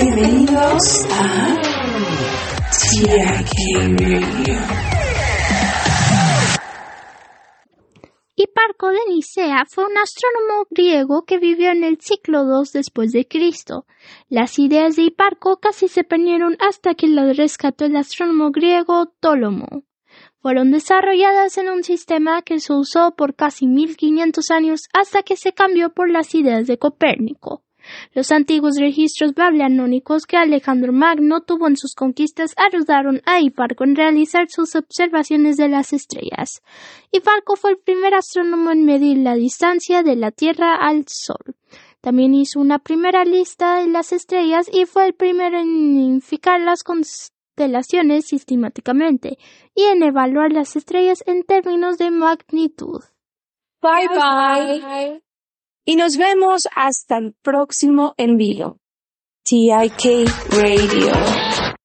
Bienvenidos a Radio. Hiparco de Nicea fue un astrónomo griego que vivió en el siglo II después de Cristo. Las ideas de Hiparco casi se perdieron hasta que las rescató el astrónomo griego Ptolomo. Fueron desarrolladas en un sistema que se usó por casi 1500 años hasta que se cambió por las ideas de Copérnico. Los antiguos registros babilónicos que Alejandro Magno tuvo en sus conquistas ayudaron a Hiparco en realizar sus observaciones de las estrellas. Hiparco fue el primer astrónomo en medir la distancia de la Tierra al Sol. También hizo una primera lista de las estrellas y fue el primero en identificar las constelaciones sistemáticamente y en evaluar las estrellas en términos de magnitud. Bye bye. Y nos vemos hasta el próximo envío. TIK Radio.